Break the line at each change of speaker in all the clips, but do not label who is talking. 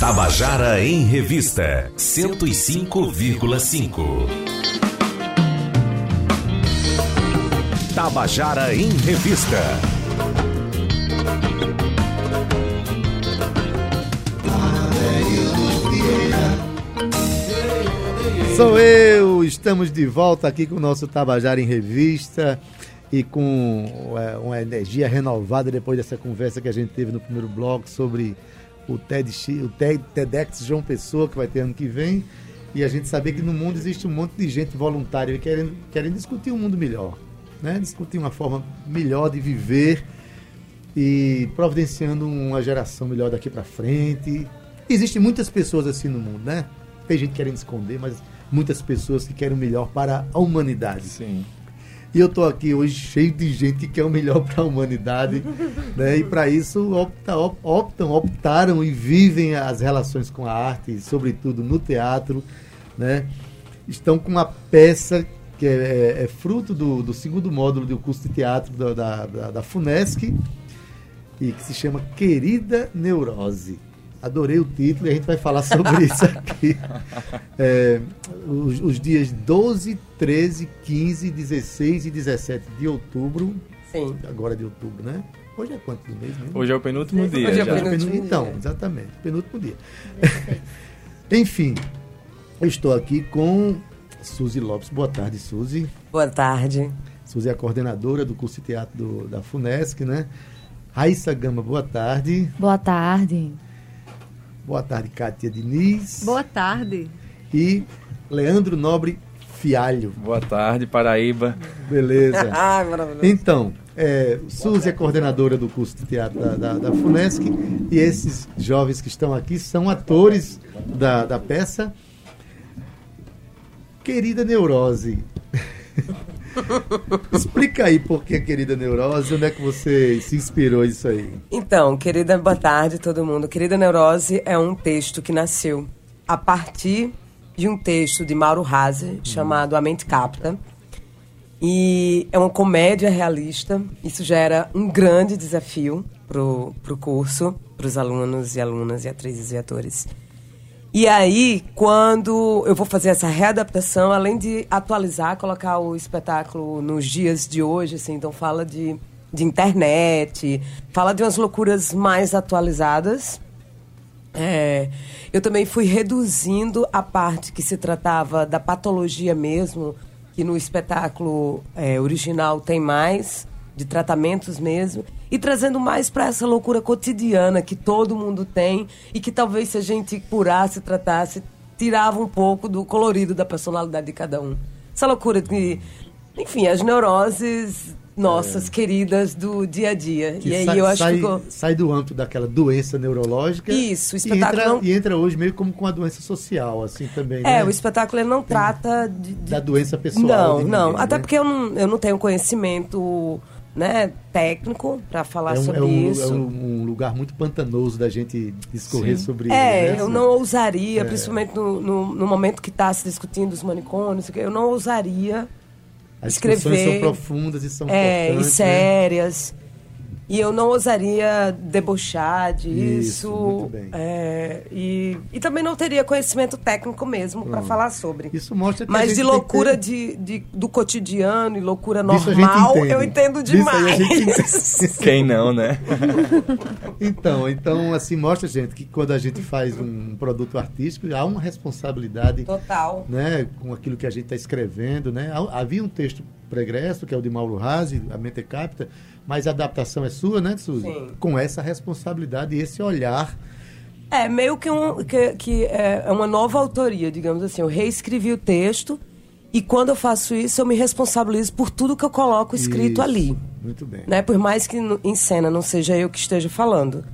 Tabajara em Revista 105,5. Tabajara em Revista.
Sou eu, estamos de volta aqui com o nosso Tabajara em Revista e com é, uma energia renovada depois dessa conversa que a gente teve no primeiro bloco sobre o, TED, o TEDx João Pessoa, que vai ter ano que vem, e a gente saber que no mundo existe um monte de gente voluntária querendo, querendo discutir um mundo melhor, né? discutir uma forma melhor de viver e providenciando uma geração melhor daqui para frente. Existem muitas pessoas assim no mundo, né? Tem gente querendo esconder, mas muitas pessoas que querem o melhor para a humanidade.
Sim.
E eu estou aqui hoje cheio de gente que quer o melhor para a humanidade, né? E para isso opta, optam, optaram e vivem as relações com a arte, sobretudo no teatro, né? Estão com uma peça que é, é, é fruto do, do, segundo módulo do curso de teatro da, da, da, da FUNESC e que se chama Querida Neurose. Adorei o título e a gente vai falar sobre isso aqui. É, os, os, dias 12, 13, 15, 16 e 17 de outubro.
Sim.
Agora de outubro, né? Hoje é quanto do mês mesmo?
Hoje é o penúltimo dia.
Hoje é o penúltimo dia.
Então, exatamente, penúltimo dia. Enfim, eu estou aqui com Suzy Lopes. Boa tarde, Suzy.
Boa tarde.
Suzy é a coordenadora do curso de teatro do, da FUNESC, né? Raíssa Gama, boa tarde.
Boa tarde.
Boa tarde, Kátia Diniz.
Boa tarde.
E Leandro Nobre Fialho.
Boa tarde, Paraíba.
Beleza.
ah, maravilhoso.
Então, é, Suzy é coordenadora do curso de teatro da, da, da, FUNESC e esses jovens que estão aqui são atores da, da peça Querida Neurose. Explica aí por que, querida neurose, onde é que você se inspirou isso aí?
Então, querida, boa tarde todo mundo. Querida Neurose é um texto que nasceu a partir de um texto de Mauro Hase, hum. chamado A Mente Capta. E é uma comédia realista. Isso já era um grande desafio pro, pro curso, para os alunos e alunas e atrizes e atores. E aí, quando eu vou fazer essa readaptação, além de atualizar, colocar o espetáculo nos dias de hoje, assim, então fala de, de internet, fala de umas loucuras mais atualizadas. É, eu também fui reduzindo a parte que se tratava da patologia mesmo, que no espetáculo é, original tem mais, de tratamentos mesmo e trazendo mais para essa loucura cotidiana que todo mundo tem e que talvez se a gente curasse, tratasse, tirava um pouco do colorido da personalidade de cada um. Essa loucura de, enfim, as neuroses nossas é. queridas do dia a dia.
Que e aí sai, eu acho sai, que sai do âmbito daquela doença neurológica.
Isso, o
espetáculo
e entra,
não... e entra hoje meio como com a doença social, assim também.
É,
né?
o espetáculo ele não trata de, de...
da doença pessoal.
Não,
ninguém,
não.
Né?
Até porque eu não, eu não tenho conhecimento né, técnico para falar
é um,
sobre
é um,
isso.
É um lugar muito pantanoso da gente discorrer Sim. sobre
é,
isso.
É, eu não ousaria, é. principalmente no, no, no, momento que está se discutindo os manicômios, eu não ousaria
As
escrever.
são profundas e são
é,
importantes.
E né? sérias. Né? E eu não ousaria debochar disso.
Isso, muito bem.
É, e, e também não teria conhecimento técnico mesmo para falar sobre.
Isso mostra que
Mas de loucura ter... de, de, do cotidiano e loucura normal, eu entendo demais.
Entende. Quem não, né?
então, então, assim, mostra, gente, que quando a gente faz um produto artístico, há uma responsabilidade.
Total.
Né, com aquilo que a gente está escrevendo. Né? Havia um texto pregresso, que é o de Mauro Razi, a Mente Capta mas a adaptação é sua, né, Suzy?
Sim.
Com essa responsabilidade e esse olhar.
É, meio que, um, que, que é, é uma nova autoria, digamos assim. Eu reescrevi o texto e quando eu faço isso, eu me responsabilizo por tudo que eu coloco escrito
isso.
ali.
Muito bem.
Né? Por mais que em cena não seja eu que esteja falando.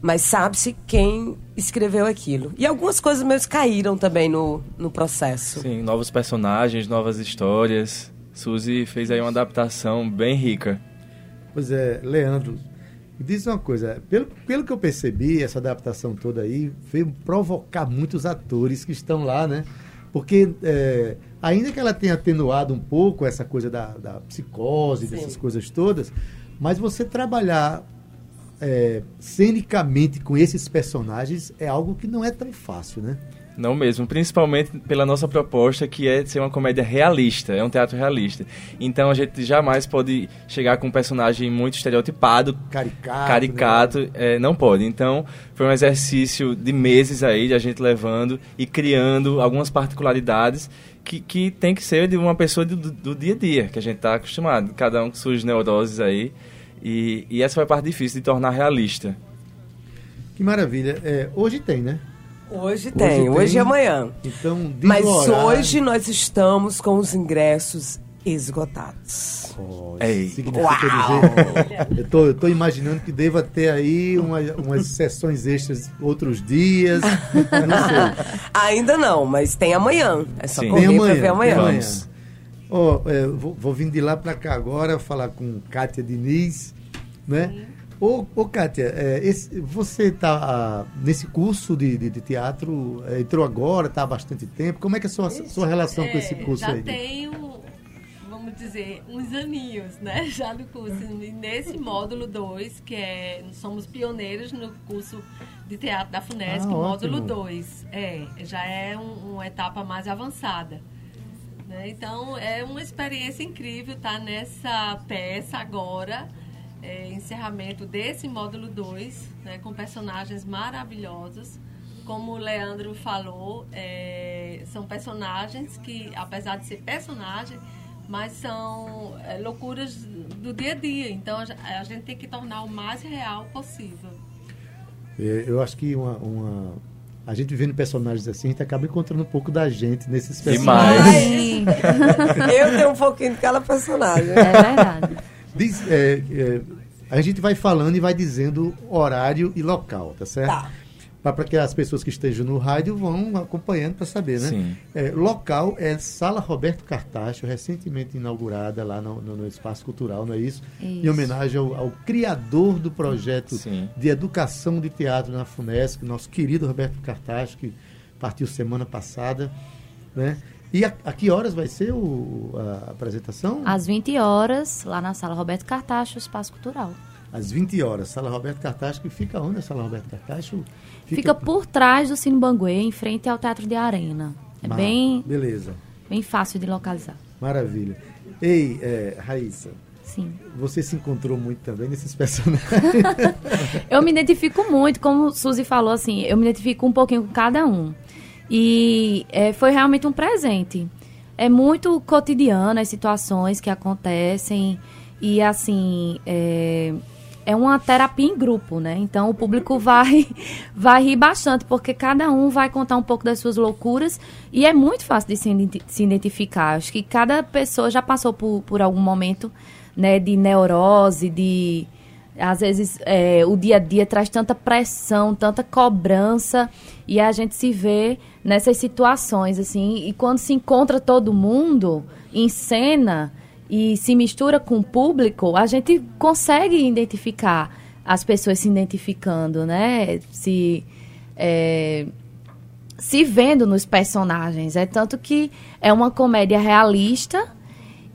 Mas sabe-se quem escreveu aquilo. E algumas coisas meus caíram também no, no processo.
Sim, novos personagens, novas histórias. Suzy fez aí uma adaptação bem rica.
Pois é, Leandro, diz uma coisa, pelo, pelo que eu percebi, essa adaptação toda aí veio provocar muitos atores que estão lá, né? Porque é, ainda que ela tenha atenuado um pouco essa coisa da, da psicose, Sim. dessas coisas todas, mas você trabalhar é, cenicamente com esses personagens é algo que não é tão fácil, né?
Não mesmo, principalmente pela nossa proposta que é ser uma comédia realista, é um teatro realista. Então a gente jamais pode chegar com um personagem muito estereotipado,
caricato,
caricato né? é, não pode. Então foi um exercício de meses aí de a gente levando e criando algumas particularidades que, que tem que ser de uma pessoa do, do dia a dia, que a gente está acostumado. Cada um com suas neuroses aí. E, e essa foi a parte difícil de tornar realista.
Que maravilha. É, hoje tem, né?
Hoje tem, hoje, hoje e amanhã.
Então,
Mas hoje nós estamos com os ingressos esgotados.
Oh, significa dizer. Eu tô, eu tô imaginando que deva ter aí uma, umas sessões extras outros dias. não
sei. Ainda não, mas tem amanhã. É só
Sim. correr tem amanhã, pra ver amanhã. amanhã. Oh, é, vou, vou vir de lá para cá agora falar com Kátia Diniz, né? Sim. Ô, ô Kátia, é, esse, você está ah, nesse curso de, de, de teatro, é, entrou agora, está há bastante tempo. Como é que é a sua, sua relação é, com esse curso
já
aí?
Já tenho, vamos dizer, uns aninhos, né? Já no curso. nesse módulo 2, que é. Somos pioneiros no curso de teatro da FUNESC, ah, módulo 2. É, já é um, uma etapa mais avançada. Né? Então, é uma experiência incrível estar nessa peça agora é, encerramento desse módulo 2, né, com personagens maravilhosos. Como o Leandro falou, é, são personagens que, apesar de ser personagem, mas são é, loucuras do dia a dia. Então a, gente tem que tornar o mais real possível.
É, eu acho que uma, uma, a gente vendo personagens assim, a gente acaba encontrando um pouco da gente nesses personagens.
Demais. eu tenho um pouquinho de cada personagem.
É verdade.
Diz, é, é, a gente vai falando e vai dizendo horário e local, tá certo? Tá. Para que as pessoas que estejam no rádio vão acompanhando para saber, né? Sim. É, local é Sala Roberto Cartacho, recentemente inaugurada lá no, no, no Espaço Cultural, não é isso? isso. Em homenagem ao, ao, criador do projeto Sim. de educação de teatro na FUNESC, nosso querido Roberto Cartacho, que partiu semana passada, né? E a, a, que horas vai ser o, a apresentação?
Às 20 horas, lá na Sala Roberto Cartacho, Espaço Cultural.
Às 20 horas, Sala Roberto Cartacho, que fica onde a Sala Roberto Cartacho?
Fica, fica por trás do Cine Banguê, em frente ao Teatro de Arena. É Mar... bem...
Beleza.
Bem fácil de localizar.
Maravilha. Ei, é, Raíssa.
Sim.
Você se encontrou muito também nesses personagens?
eu me identifico muito, como Suzy falou, assim, eu me identifico um pouquinho com cada um. E é, foi realmente um presente. É muito cotidiano as situações que acontecem e assim é, é uma terapia em grupo, né? Então o público vai vai rir bastante porque cada um vai contar um pouco das suas loucuras e é muito fácil de se, se identificar. Acho que cada pessoa já passou por, por algum momento né, de neurose, de às vezes é, o dia a dia traz tanta pressão, tanta cobrança e a gente se vê nessas situações assim e quando se encontra todo mundo em cena e se mistura com o público, a gente consegue identificar as pessoas se identificando, né? Se é, se vendo nos personagens. É tanto que é uma comédia realista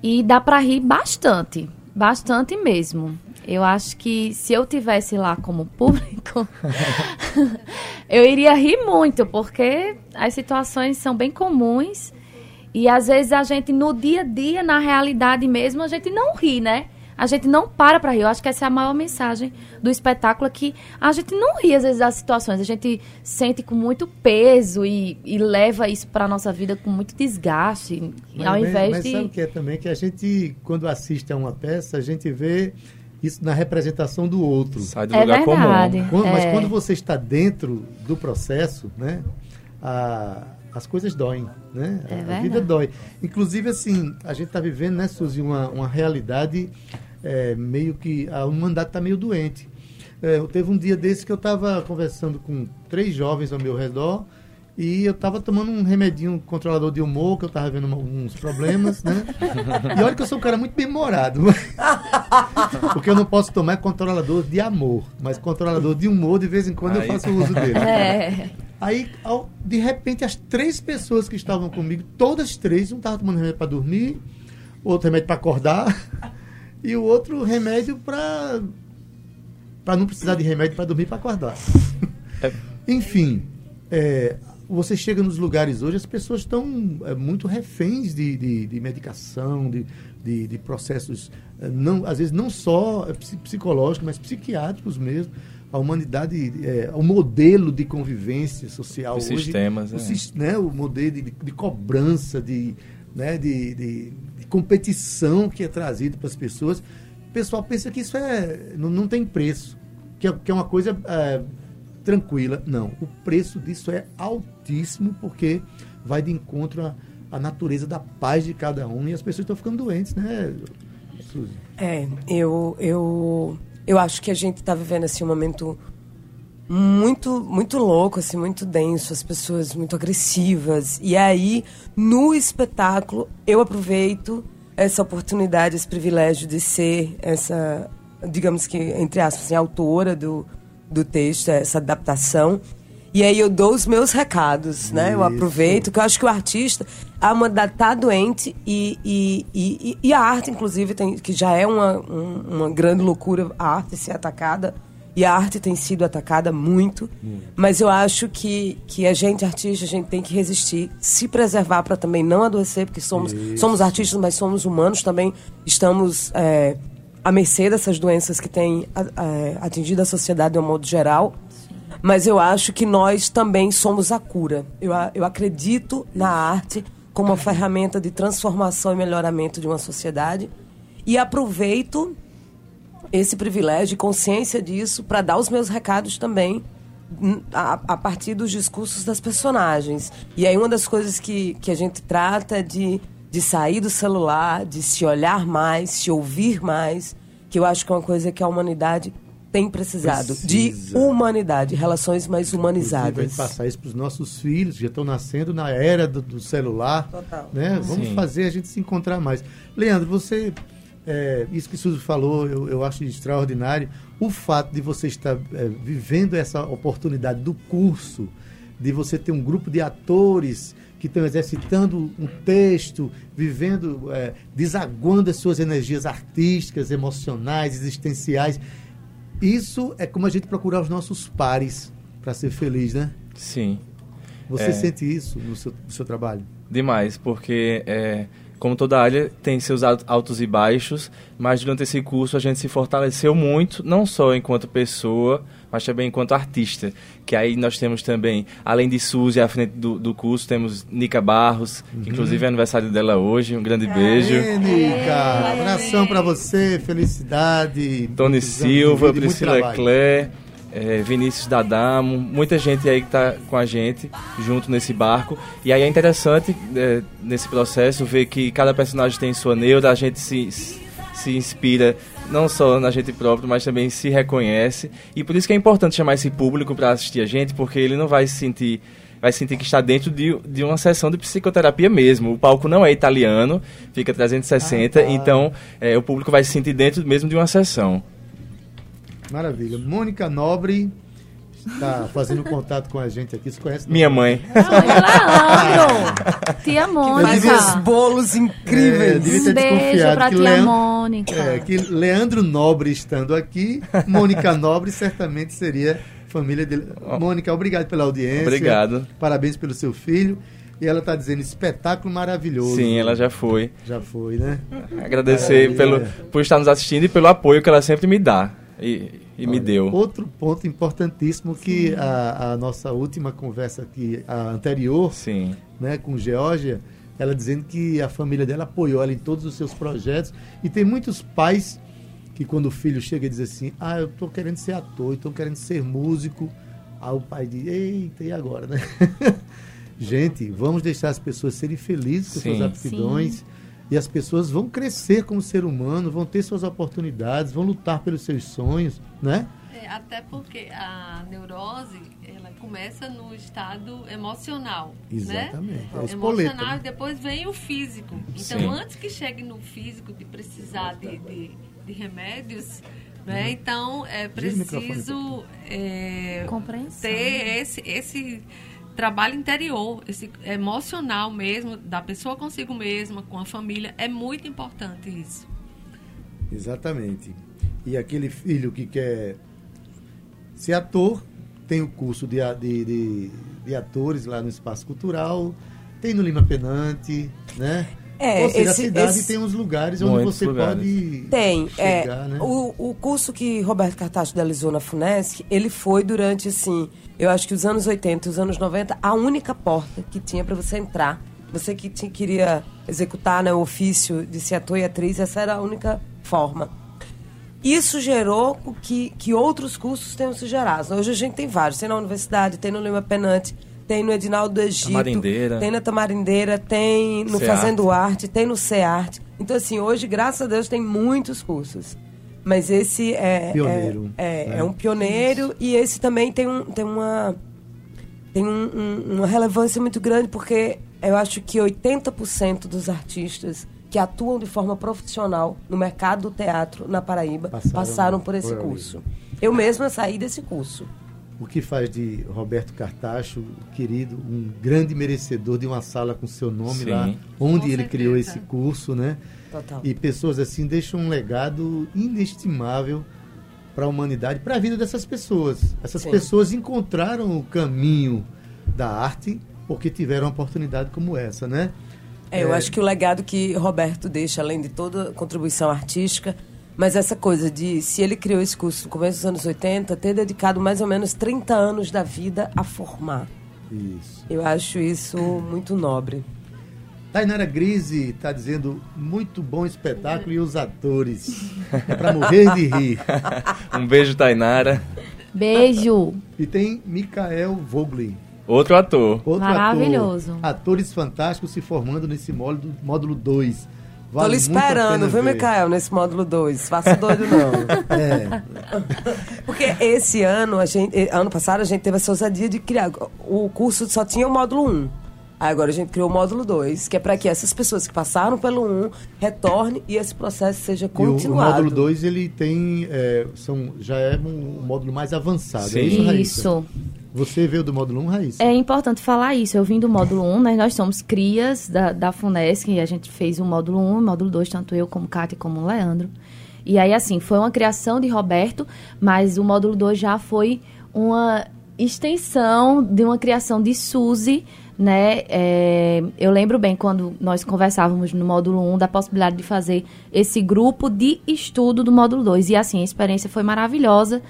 e dá para rir bastante, bastante mesmo. Eu acho que se eu tivesse lá como público, eu iria rir muito, porque as situações são bem comuns e às vezes a gente no dia a dia, na realidade mesmo, a gente não ri, né? A gente não para para rir. Eu acho que essa é a maior mensagem do espetáculo, é que a gente não ri às vezes das situações. A gente sente com muito peso e, e leva isso para nossa vida com muito desgaste,
mas,
ao invés
mas
de...
Mas sabe o que é também? Que a gente, quando assiste a uma peça, a gente vê isso na representação do outro.
Sai do é lugar verdade.
comum. Quando, mas é. quando você está dentro do processo, né, a, as coisas doem, né? É a, vida dói. Inclusive, assim, a gente está vivendo, né, Suzy, uma, uma realidade é, meio que... A humanidade está meio doente. É, teve um dia desse que eu estava conversando com três jovens ao meu redor e eu tava tomando um remedinho controlador de humor, que eu tava vendo uns problemas, né? E olha que eu sou um cara muito bem-humorado. Porque eu não posso tomar controlador de amor, mas controlador de humor, de vez em quando Aí. eu faço uso dele. É. Aí, ao, de repente, as três pessoas que estavam comigo, todas três, um tava tomando remédio para dormir, outro remédio para acordar, e o outro remédio para para não precisar de remédio para dormir para acordar. É. Enfim, é, você chega nos lugares hoje, as pessoas estão é, muito reféns de, de, de medicação, de, de, de, processos, é, não, às vezes não só é, psicológicos, mas psiquiátricos mesmo. A humanidade, é, o modelo de convivência social
Os hoje, sistemas,
o, é. né, o modelo de, de cobrança, de, né, de, de, de, competição que é trazido para as pessoas, o pessoal pensa que isso é, não, não tem preço, que é, que é uma coisa tranquila. Não, o preço disso é altíssimo porque vai de encontro à, à natureza da paz de cada um e as pessoas estão ficando doentes, né,
Suzy? É, eu, eu, eu acho que a gente está vivendo assim, um momento muito muito louco, assim, muito denso, as pessoas muito agressivas. E aí, no espetáculo, eu aproveito essa oportunidade, esse privilégio de ser essa, digamos que, entre aspas, assim, autora do, do texto, essa adaptação. E aí eu dou os meus recados, né? Isso. Eu aproveito, que eu acho que o artista, a humanidade está doente e, e, e, e, a arte, inclusive, tem, que já é uma, um, uma grande loucura a arte ser atacada. E a arte tem sido atacada muito. Hum. Mas eu acho que, que a gente, artista, a gente tem que resistir, se preservar para também não adoecer, porque somos, somos artistas, mas somos humanos também. Estamos é, à mercê dessas doenças que têm atingido a sociedade de um modo geral. Mas eu acho que nós também somos a cura. Eu, eu acredito na arte como uma ferramenta de transformação e melhoramento de uma sociedade. E aproveito esse privilégio e consciência disso para dar os meus recados também a, a, partir dos discursos das personagens. E aí uma das coisas que, que a gente trata é de de sair do celular, de se olhar mais, se ouvir mais, que eu acho que é uma coisa que a humanidade tem precisado Precisa. de humanidade, relações mais humanizadas. Vamos
passar isso para os nossos filhos, que já estão nascendo na era do, do celular. Total. Né? Vamos Sim. fazer a gente se encontrar mais. Leandro, você. É, isso que Suzy falou, eu, eu, acho extraordinário. O fato de você estar é, vivendo essa oportunidade do curso, de você ter um grupo de atores que estão exercitando um texto, vivendo, é, desaguando as suas energias artísticas, emocionais, existenciais. Isso é como a gente procurar os nossos pares para ser feliz, né?
Sim.
Você é... sente isso no seu, no seu trabalho?
Demais, porque é, como toda área tem seus altos e baixos, mas durante esse curso a gente se fortaleceu muito, não só enquanto pessoa, mas também enquanto artista. Que aí nós temos também, além de Suzy à frente do, do curso, temos Nica Barros, uhum. que inclusive é aniversário dela hoje. Um grande beijo.
Aê, Nica! Abração para você, felicidade.
Tony Silva, Priscila Clé. É, Vinícius Dadamo, muita gente aí que está com a gente junto nesse barco. E aí é interessante é, nesse processo ver que cada personagem tem sua neura, a gente se, se inspira não só na gente próprio, mas também se reconhece. E por isso que é importante chamar esse público para assistir a gente, porque ele não vai se sentir vai sentir que está dentro de, de uma sessão de psicoterapia mesmo. O palco não é italiano, fica 360, ah, tá. então é, o público vai se sentir dentro mesmo de uma sessão.
Maravilha. Mônica Nobre está fazendo contato com a gente aqui. Você conhece?
Minha mãe.
Leandro. tia Mônica.
Os bolos incríveis.
É, um
beijo pra tia Leandro, Mônica.
É, que Leandro Nobre estando aqui, Mônica Nobre certamente seria família dele. Mônica, obrigado pela audiência.
Obrigado.
Parabéns pelo seu filho. E ela está dizendo espetáculo maravilhoso.
Sim, ela já foi.
Já foi, né?
Agradecer pelo, por estar nos assistindo e pelo apoio que ela sempre me dá. E, e me deu.
Outro ponto importantíssimo que a, a, nossa última conversa aqui, a anterior,
Sim.
Né, com Geórgia, ela dizendo que a família dela apoiou ela em todos os seus projetos. E tem muitos pais que quando o filho chega e diz assim, ah, eu estou querendo ser ator, estou querendo ser músico. Aí o pai diz, eita, e agora, né? Gente, vamos deixar as pessoas serem felizes com Sim. suas aptidões. Sim e as pessoas vão crescer como ser humano, vão ter suas oportunidades, vão lutar pelos seus sonhos, né?
É, até porque a neurose ela começa no estado emocional,
né? Exatamente.
Né? É emocional e depois vem o físico. Então, Sim. antes que chegue no físico de precisar de, de, de remédios, né? Uhum. Então, é preciso é, ter esse, esse trabalho interior, esse emocional mesmo, da pessoa consigo mesma, com a família, é muito importante isso.
Exatamente. E aquele filho que quer ser ator, tem o curso de, de, de, de atores lá no Espaço Cultural, tem no Lima Penante, né?
É,
Ou seja,
esse,
a cidade
esse...
tem uns lugares onde
Muitos
você
lugares.
pode
Tem. é,
chegar, né?
o, o curso que Roberto Cartacho realizou na FUNESC, ele foi durante, assim, eu acho que os anos 80 e os anos 90, a única porta que tinha para você entrar. Você que ti- queria executar né, o ofício de ser ator e atriz, essa era a única forma. Isso gerou o que, que outros cursos tenham se gerado. Hoje a gente tem vários. Tem na universidade, tem no Lima Penante, tem no Edinaldo do Egito,
Tamarindeira.
tem na Tamarindeira, tem no
CEARTE.
Fazendo Arte, tem no CEARTE. Então, assim, hoje, graças a Deus, tem muitos cursos. Mas esse é,
Pioneiro,
é, é,
né?
é um pioneiro e esse também tem, um, tem uma tem um- um- uma relevância muito grande porque eu acho que 80% dos artistas que atuam de forma profissional no mercado do teatro na Paraíba
Passaram
passaram, por esse
por ali.
curso. Eu mesma saí desse curso.
O que faz de Roberto Cartacho, querido, um grande merecedor de uma sala com seu nome
Sim.
lá, onde
Com
ele
certeza.
criou esse curso, né?
Total.
E pessoas assim deixam um legado inestimável para a humanidade, para a vida dessas pessoas. Essas
Sim.
pessoas encontraram o caminho da arte porque tiveram uma oportunidade como essa, né?
É, eu acho que o legado que Roberto deixa, além de toda a contribuição artística, mas essa coisa de, se ele criou esse curso no começo dos anos 80, ter dedicado mais ou menos 30 anos da vida a formar.
Isso.
Eu acho isso muito nobre.
Tainara Grise está dizendo muito bom espetáculo e os atores. É para morrer de rir.
Um beijo, Tainara.
Beijo.
E tem Mikael Vogli.
Outro ator.
Outro
Maravilhoso.
Ator, atores fantásticos se formando nesse módulo, módulo 2.
Tô lhe esperando, viu, Micael, nesse módulo 2. Faça doido, não.
É,
Porque esse ano, a gente, eh, ano passado, a gente teve essa ousadia de criar. O curso só tinha o módulo 1. Aí agora a gente criou o módulo 2, que é para que essas pessoas que passaram pelo 1 retornem e esse processo seja
e o, o
continuado.
módulo 2 ele tem. é, são, já é um, um módulo mais avançado.
Sim.
É isso, Raíssa?
Isso.
Você veio do módulo 1, Raíssa?
É importante falar isso. Eu vim do módulo 1, né? Nós somos crias da, da FUNESC e a gente fez o módulo 1 e o módulo 2, tanto eu como Kátia como o Leandro. E aí, assim, foi uma criação de Roberto, mas o módulo 2 já foi uma extensão de uma criação de Suzy, né? É, eu lembro bem quando nós conversávamos no módulo 1 da possibilidade de fazer esse grupo de estudo do módulo 2. E assim, a experiência foi maravilhosa,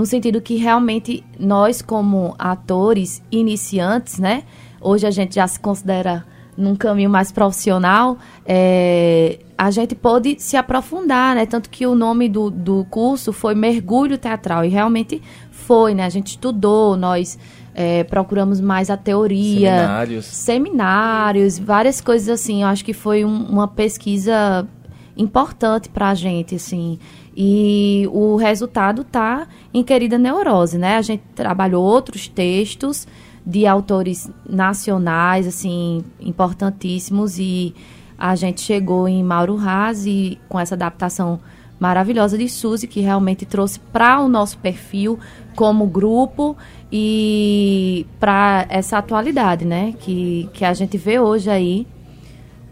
no sentido que realmente nós, como atores iniciantes, né? Hoje a gente já se considera num caminho mais profissional, é, a gente pôde se aprofundar, né? Tanto que o nome do, do curso foi Mergulho Teatral, e realmente foi, né? A gente estudou, nós é, procuramos mais a teoria,
Seminários.
seminários, várias coisas assim. Eu acho que foi um- uma pesquisa importante pra gente, assim. E o resultado tá em Querida Neurose, né? A gente trabalhou outros textos de autores nacionais, assim, importantíssimos e a gente chegou em Mauro Raz e com essa adaptação maravilhosa de Suzy, que realmente trouxe para o nosso perfil como grupo e para essa atualidade, né? Que, que a gente vê hoje aí,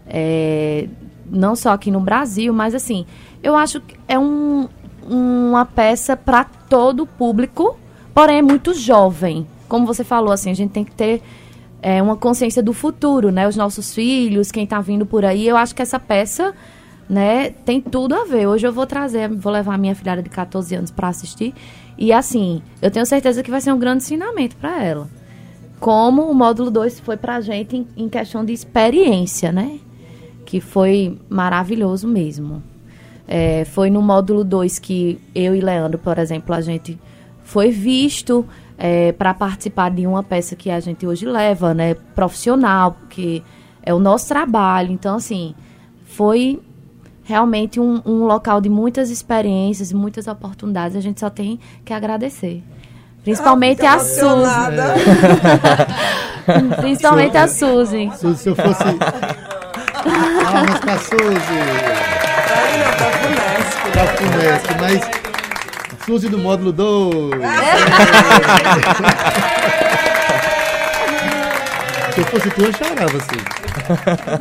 é, não só aqui no Brasil, mas assim, eu acho que é um, uma peça para todo o público, porém é muito jovem. Como você falou, assim, a gente tem que ter é, uma consciência do futuro, né? Os nossos filhos, quem está vindo por aí. Eu acho que essa peça, né, tem tudo a ver. Hoje eu vou trazer, vou levar a minha filhada de 14 anos para assistir. E assim, eu tenho certeza que vai ser um grande ensinamento para ela. Como o módulo 2 foi pra gente em, em questão de experiência, né? Que foi maravilhoso mesmo. É, foi no módulo 2 que eu e Leandro, por exemplo, a gente foi visto é, para participar de uma peça que a gente hoje leva, né? Profissional, porque é o nosso trabalho. Então, assim, foi realmente um, um local de muitas experiências, muitas oportunidades. A gente só tem que agradecer. Principalmente
Ah,
a Suzy. Principalmente a Suzy.
Suzy, se eu fosse. Palmas pra Suzy!
Aí não, tá Funesc,
Pra Funesc, mas. Suzy do módulo 2. Se eu fosse tu, eu chorava, Suzy.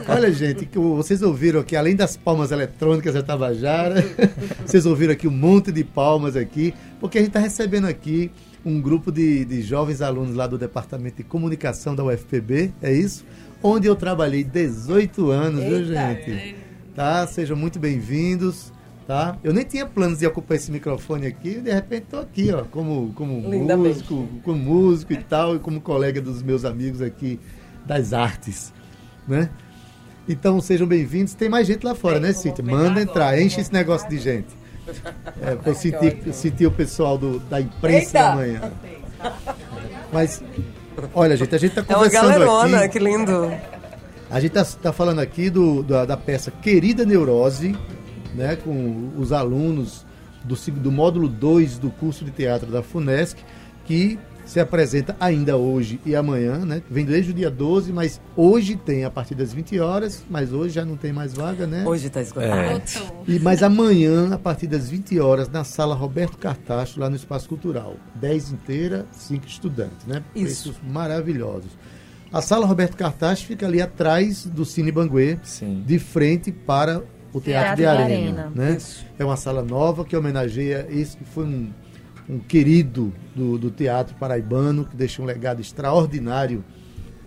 Olha, gente, vocês ouviram aqui, além das palmas eletrônicas da Tabajara, vocês ouviram aqui um monte de palmas aqui, porque a gente está recebendo aqui um grupo de, de jovens alunos lá do Departamento de Comunicação da UFPB, é isso? Onde eu trabalhei 18 anos, viu, gente? Tá? Sejam muito bem-vindos. Tá? Eu nem tinha planos de ocupar esse microfone aqui, de repente estou aqui, ó, como, como músico, como músico e tal, e como colega dos meus amigos aqui das artes, né? Então sejam bem-vindos. Tem mais gente lá fora, né, Cíntia? Manda entrar, enche esse negócio de gente. É, para eu sentir, sentir o pessoal do, da imprensa Eita! amanhã. Mas, olha, gente, a gente está conversando
é uma galerona,
aqui.
que lindo.
A gente está tá falando aqui do, da, da peça Querida Neurose, né, com os alunos do, do módulo 2 do curso de teatro da FUNESC, que se apresenta ainda hoje e amanhã, né? Vem desde o dia 12, mas hoje tem a partir das 20 horas, mas hoje já não tem mais vaga, né?
Hoje está esgotado. É.
E, mas amanhã, a partir das 20 horas, na sala Roberto Cartacho, lá no Espaço Cultural. 10 inteira, 5 estudantes, né?
Isso.
Preços maravilhosos. A sala Roberto Cartacho fica ali atrás do Cine Banguê, Sim. de frente para o Teatro, Teatro de Arena. Arena. Né? É uma sala nova que homenageia esse que foi um, um querido do, do teatro paraibano, que deixou um legado extraordinário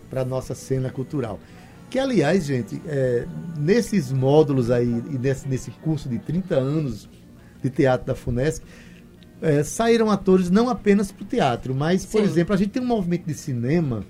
para a nossa cena cultural. Que, aliás, gente, é, nesses módulos aí, e nesse, nesse curso de 30 anos de teatro da FUNESC, é, saíram atores não apenas para o teatro, mas, por Sim. exemplo, a gente tem um movimento de cinema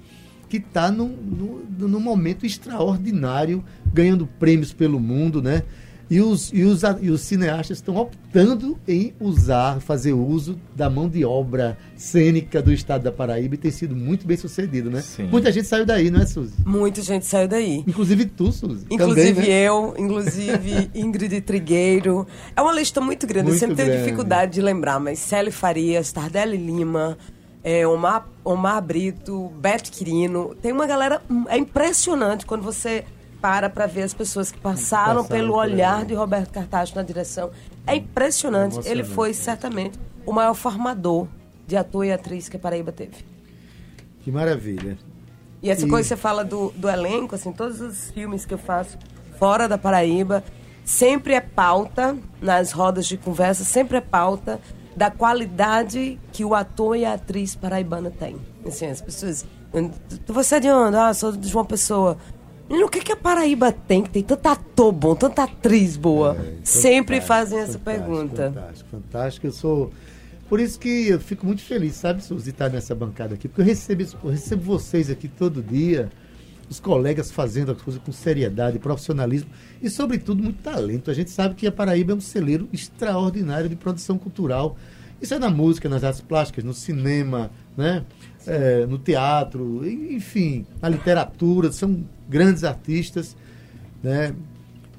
que está num, num, num momento extraordinário, ganhando prêmios pelo mundo, né? E os, e os, e os cineastas estão optando em usar, fazer uso da mão de obra cênica do estado da Paraíba e tem sido muito bem sucedido, né? Sim. Muita gente saiu daí, não é, Suzy?
Muita gente saiu daí.
Inclusive tu, Suzy.
Inclusive Também, né? eu, inclusive Ingrid Trigueiro. É uma lista muito grande, muito eu sempre grande. tenho dificuldade de lembrar, mas Célia Farias, Tardelli Lima, é, Omar, Omar Brito, Beto Quirino. Tem uma galera. É impressionante quando você para para ver as pessoas que passaram, passaram pelo olhar de Roberto Cartacho na direção. É impressionante. É Ele foi certamente o maior formador de ator e atriz que a Paraíba teve.
Que maravilha.
E essa e... coisa que você fala do, do elenco, assim, todos os filmes que eu faço fora da Paraíba, sempre é pauta, nas rodas de conversa, sempre é pauta da qualidade que o ator e a atriz paraibana têm. Assim, as pessoas. Você é de onde? Ah, sou de João Pessoa. o que, que a Paraíba tem? Que tem tanto ator bom, tanta atriz boa. É, Sempre fazem essa pergunta.
Fantástico, fantástico. Eu sou. Por isso que eu fico muito feliz, sabe, Suzy, estar nessa bancada aqui. Porque eu recebo, eu recebo vocês aqui todo dia, os colegas fazendo as coisas com seriedade, profissionalismo e, sobretudo, muito talento. A gente sabe que a Paraíba é um celeiro extraordinário de produção cultural. Isso é na música, nas artes plásticas, no cinema, né? É, no teatro, enfim, na literatura. São grandes artistas. Né?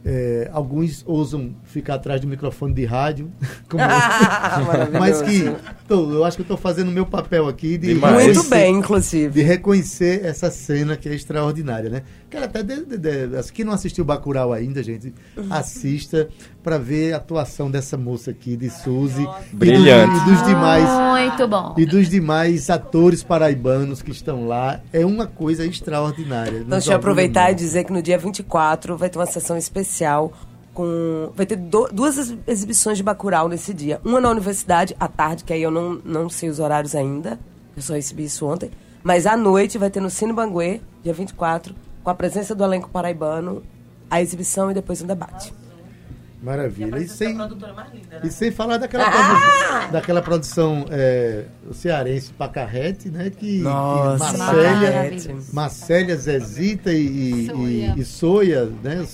É, alguns ousam ficar atrás do microfone de rádio, mas que tô, eu acho que estou fazendo o meu papel aqui de
muito bem, inclusive,
de reconhecer essa cena que é extraordinária, né? Quero até de, de, de, quem não assistiu Bacurau ainda, gente, assista para ver a atuação dessa moça aqui de Suzy,
brilhante,
e, do, e dos demais,
muito bom,
e dos demais atores paraibanos que estão lá, é uma coisa extraordinária.
Então, deixa eu aproveitar e dizer que no dia 24 vai ter uma sessão especial com vai ter do, duas exibições de Bacurau nesse dia. Uma na universidade à tarde, que aí eu não, não sei os horários ainda. Eu só recebi isso ontem. Mas à noite vai ter no Cine Banguê, dia 24, com a presença do elenco paraibano, a exibição e depois um debate.
Maravilha. E, e sem, linda, né? e sem falar daquela, ah! produção, daquela produção é, cearense Pacarrete, né? Que,
Nossa,
que Marcélia, Marcélia, Zezita e, e, e Soia, né?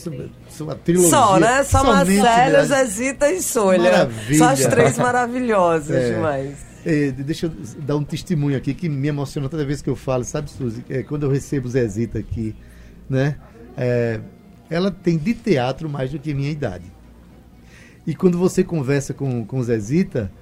Uma trilogia.
Só, né? Só Marcélia, Zezita e Soia. Maravilha. Só as três maravilhosas é. demais.
É, deixa eu dar um testemunho aqui que me emociona toda vez que eu falo, sabe, Suzy? É, quando eu recebo Zezita aqui, né? É, ela tem de teatro mais do que minha idade. E quando você conversa com, com Zezita,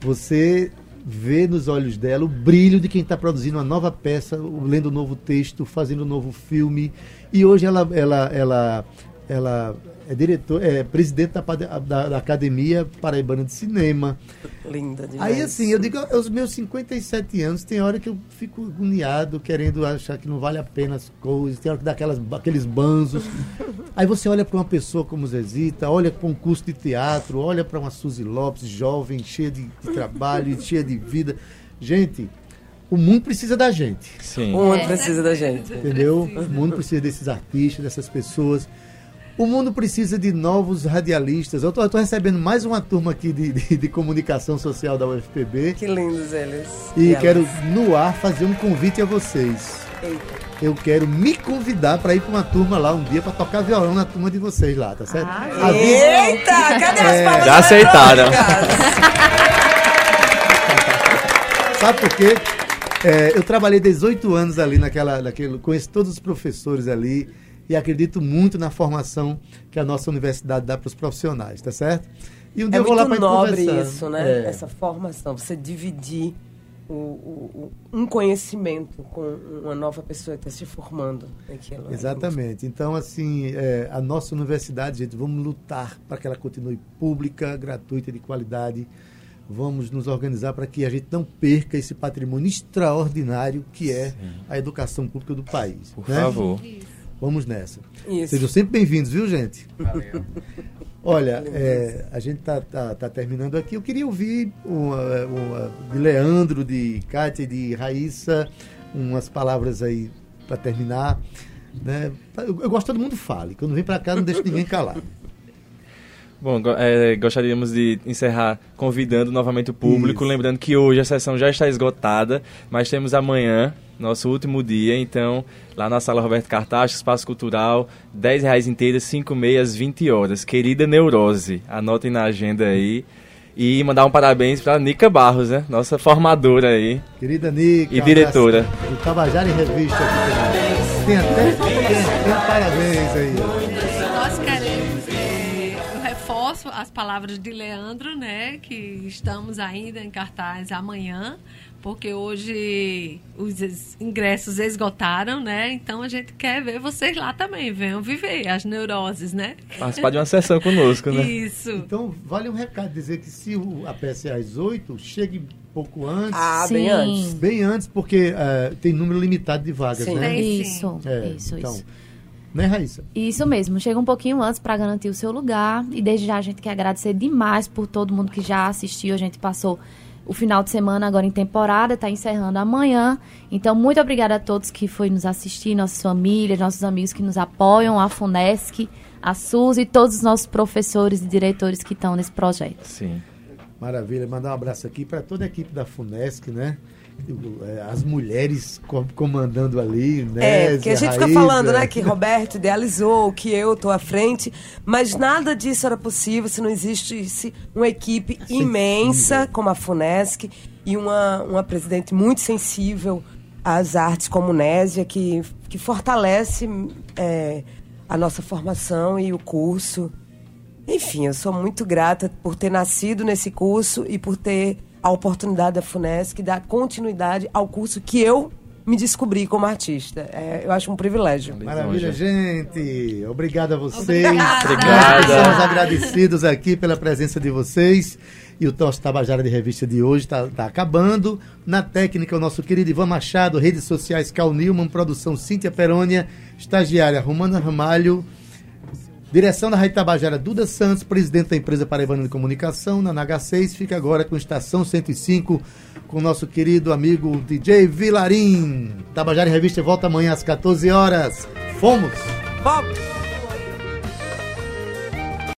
você vê nos olhos dela o brilho de quem está produzindo uma nova peça, lendo um novo texto, fazendo um novo filme. E hoje ela, ela, ela, ela é diretor, é presidente da, da, da, Academia Paraibana de Cinema.
Linda demais.
Aí assim, eu digo, aos meus 57 anos, tem hora que eu fico agoniado, querendo achar que não vale a pena as coisas, tem hora que dá aquelas, aqueles banzos. Aí você olha para uma pessoa como Zezita, olha para um curso de teatro, olha para uma Suzy Lopes, jovem, cheia de, de trabalho, cheia de vida Gente, o mundo precisa da gente.
Sim.
O mundo precisa da gente.
Entendeu? O mundo precisa desses artistas, dessas pessoas. O mundo precisa de novos radialistas. Eu estou recebendo mais uma turma aqui de, de, de, comunicação social da UFPB.
Que lindos eles.
E, e quero, no ar, fazer um convite a vocês.
Eita.
Eu quero me convidar para ir para uma turma lá um dia para tocar violão na turma de vocês lá, tá certo?
Ah, Eita! Cadê as
É.
palmas
Já aceitaram.
Sabe por quê? É, eu trabalhei 18 anos ali naquela, naquele, conheço todos os professores ali e acredito muito na formação que a nossa universidade dá para os profissionais, tá certo? E um dia
É
eu vou lá
muito
para
nobre
conversar.
isso, né?
É.
Essa formação, você dividir o, o- o- um conhecimento com uma nova pessoa que está se formando naquilo.
Exatamente. Então, assim, é, a nossa universidade, gente, vamos lutar para que ela continue pública, gratuita, de qualidade. Vamos nos organizar para que a gente não perca esse patrimônio extraordinário que é a educação pública do país.
Por
né?
favor.
Vamos nessa.
Isso.
Sejam sempre bem-vindos, viu, gente? Olha, é, a gente tá, tá, tá terminando aqui. Eu queria ouvir uma, uma- de Leandro, de Kátia, e de Raíssa, umas palavras aí para terminar. Né? Eu, eu gosto que todo mundo fale. Quando vem para cá, não deixo ninguém calado.
Bom, é, gostaríamos de encerrar convidando novamente o público,
Isso.
lembrando que hoje a sessão já está esgotada, mas temos amanhã, nosso último dia, então, lá na Sala Roberto Cartacho, Espaço Cultural, 10 reais inteiras, 5 meias, 20 horas. Querida Neurose, anotem na agenda aí. E mandar um parabéns para Nica Barros, né? Nossa formadora aí.
Querida Nica.
E diretora.
Do Tabajara em Revista. Tem até, tem, tem parabéns aí.
As palavras de Leandro, né, que estamos ainda em cartaz amanhã, porque hoje os es- ingressos esgotaram, né, então a gente quer ver vocês lá também, venham viver as neuroses, né?
Participar de uma sessão conosco, né?
Isso.
Então, vale um recado dizer que se o- a peça é às 8, chegue pouco antes.
Ah,
Sim.
bem antes.
Bem antes, porque eh, tem número limitado de vagas,
Sim.
né?
Isso,
É,
isso,
então,
isso.
Né, Raíssa?
Isso mesmo, chega um pouquinho antes para garantir o seu lugar. E desde já a gente quer agradecer demais por todo mundo que já assistiu. A gente passou o final de semana agora em temporada, está encerrando amanhã. Então, muito obrigada a todos que foi nos assistir, nossas famílias, nossos amigos que nos apoiam, a FUNESC, a SUS e todos os nossos professores e diretores que estão nesse projeto.
Sim.
Maravilha. Mandar um abraço aqui para toda a equipe da FUNESC, né? Eh, As mulheres co- comandando ali, né?
É, porque a gente fica falando, né, que Roberto idealizou, que eu tô à frente, mas nada disso era possível se não existisse uma equipe imensa como a FUNESC e uma, uma presidente muito sensível às artes como Nésia, que, que fortalece é, a nossa formação e o curso. Enfim, eu sou muito grata por ter nascido nesse curso e por ter a oportunidade da FUNESC dar continuidade ao curso que eu me descobri como artista. É, eu acho um privilégio.
Maravilha, gente. Obrigado a vocês.
Obrigada.
Obrigada.
Estamos agradecidos aqui pela presença de vocês. E o nosso Tabajara de Revista de hoje está acabando. Na técnica, o nosso querido Ivan Machado, redes sociais Cal Newman, produção Cíntia Perônia, estagiária Romana Ramalho, direção da Rádio Tabajara Duda Santos, presidente da empresa Paraibana de Comunicação, na NH6. Fica agora com Estação 105, com nosso querido amigo DJ Vilarim. Tabajara em Revista volta amanhã às 14 horas. Fomos!
Vamos!